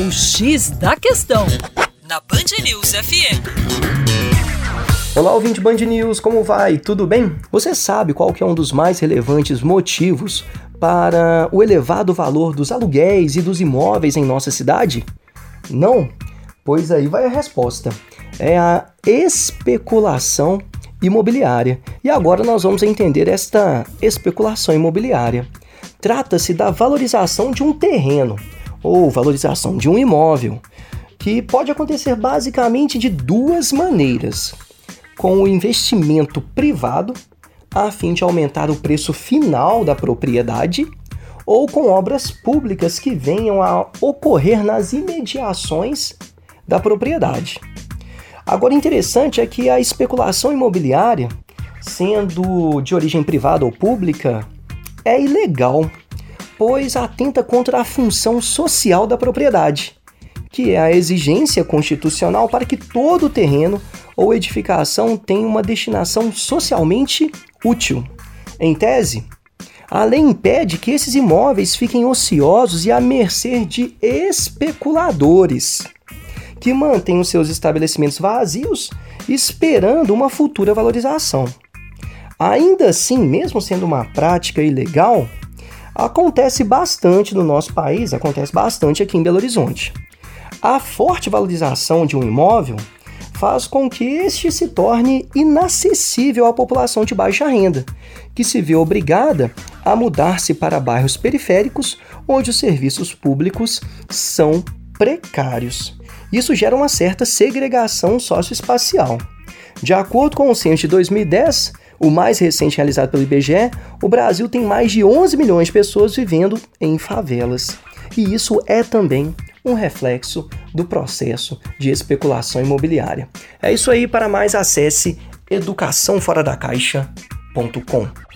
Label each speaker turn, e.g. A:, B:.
A: O X da Questão, na Band News FM.
B: Olá, ouvinte Band News, como vai? Tudo bem? Você sabe qual que é um dos mais relevantes motivos para o elevado valor dos aluguéis e dos imóveis em nossa cidade? Não? Pois aí vai a resposta. É a especulação imobiliária. E agora nós vamos entender esta especulação imobiliária. Trata-se da valorização de um terreno ou valorização de um imóvel, que pode acontecer basicamente de duas maneiras: com o investimento privado, a fim de aumentar o preço final da propriedade, ou com obras públicas que venham a ocorrer nas imediações da propriedade. Agora, interessante é que a especulação imobiliária, sendo de origem privada ou pública, é ilegal pois atenta contra a função social da propriedade, que é a exigência constitucional para que todo terreno ou edificação tenha uma destinação socialmente útil. Em tese, a lei impede que esses imóveis fiquem ociosos e à mercê de especuladores, que mantêm os seus estabelecimentos vazios esperando uma futura valorização. Ainda assim, mesmo sendo uma prática ilegal, acontece bastante no nosso país, acontece bastante aqui em Belo Horizonte. A forte valorização de um imóvel faz com que este se torne inacessível à população de baixa renda, que se vê obrigada a mudar-se para bairros periféricos onde os serviços públicos são precários. Isso gera uma certa segregação socioespacial. De acordo com o censo de 2010, o mais recente realizado pelo IBGE, o Brasil tem mais de 11 milhões de pessoas vivendo em favelas. E isso é também um reflexo do processo de especulação imobiliária. É isso aí, para mais acesse educaçãoforadacaixa.com.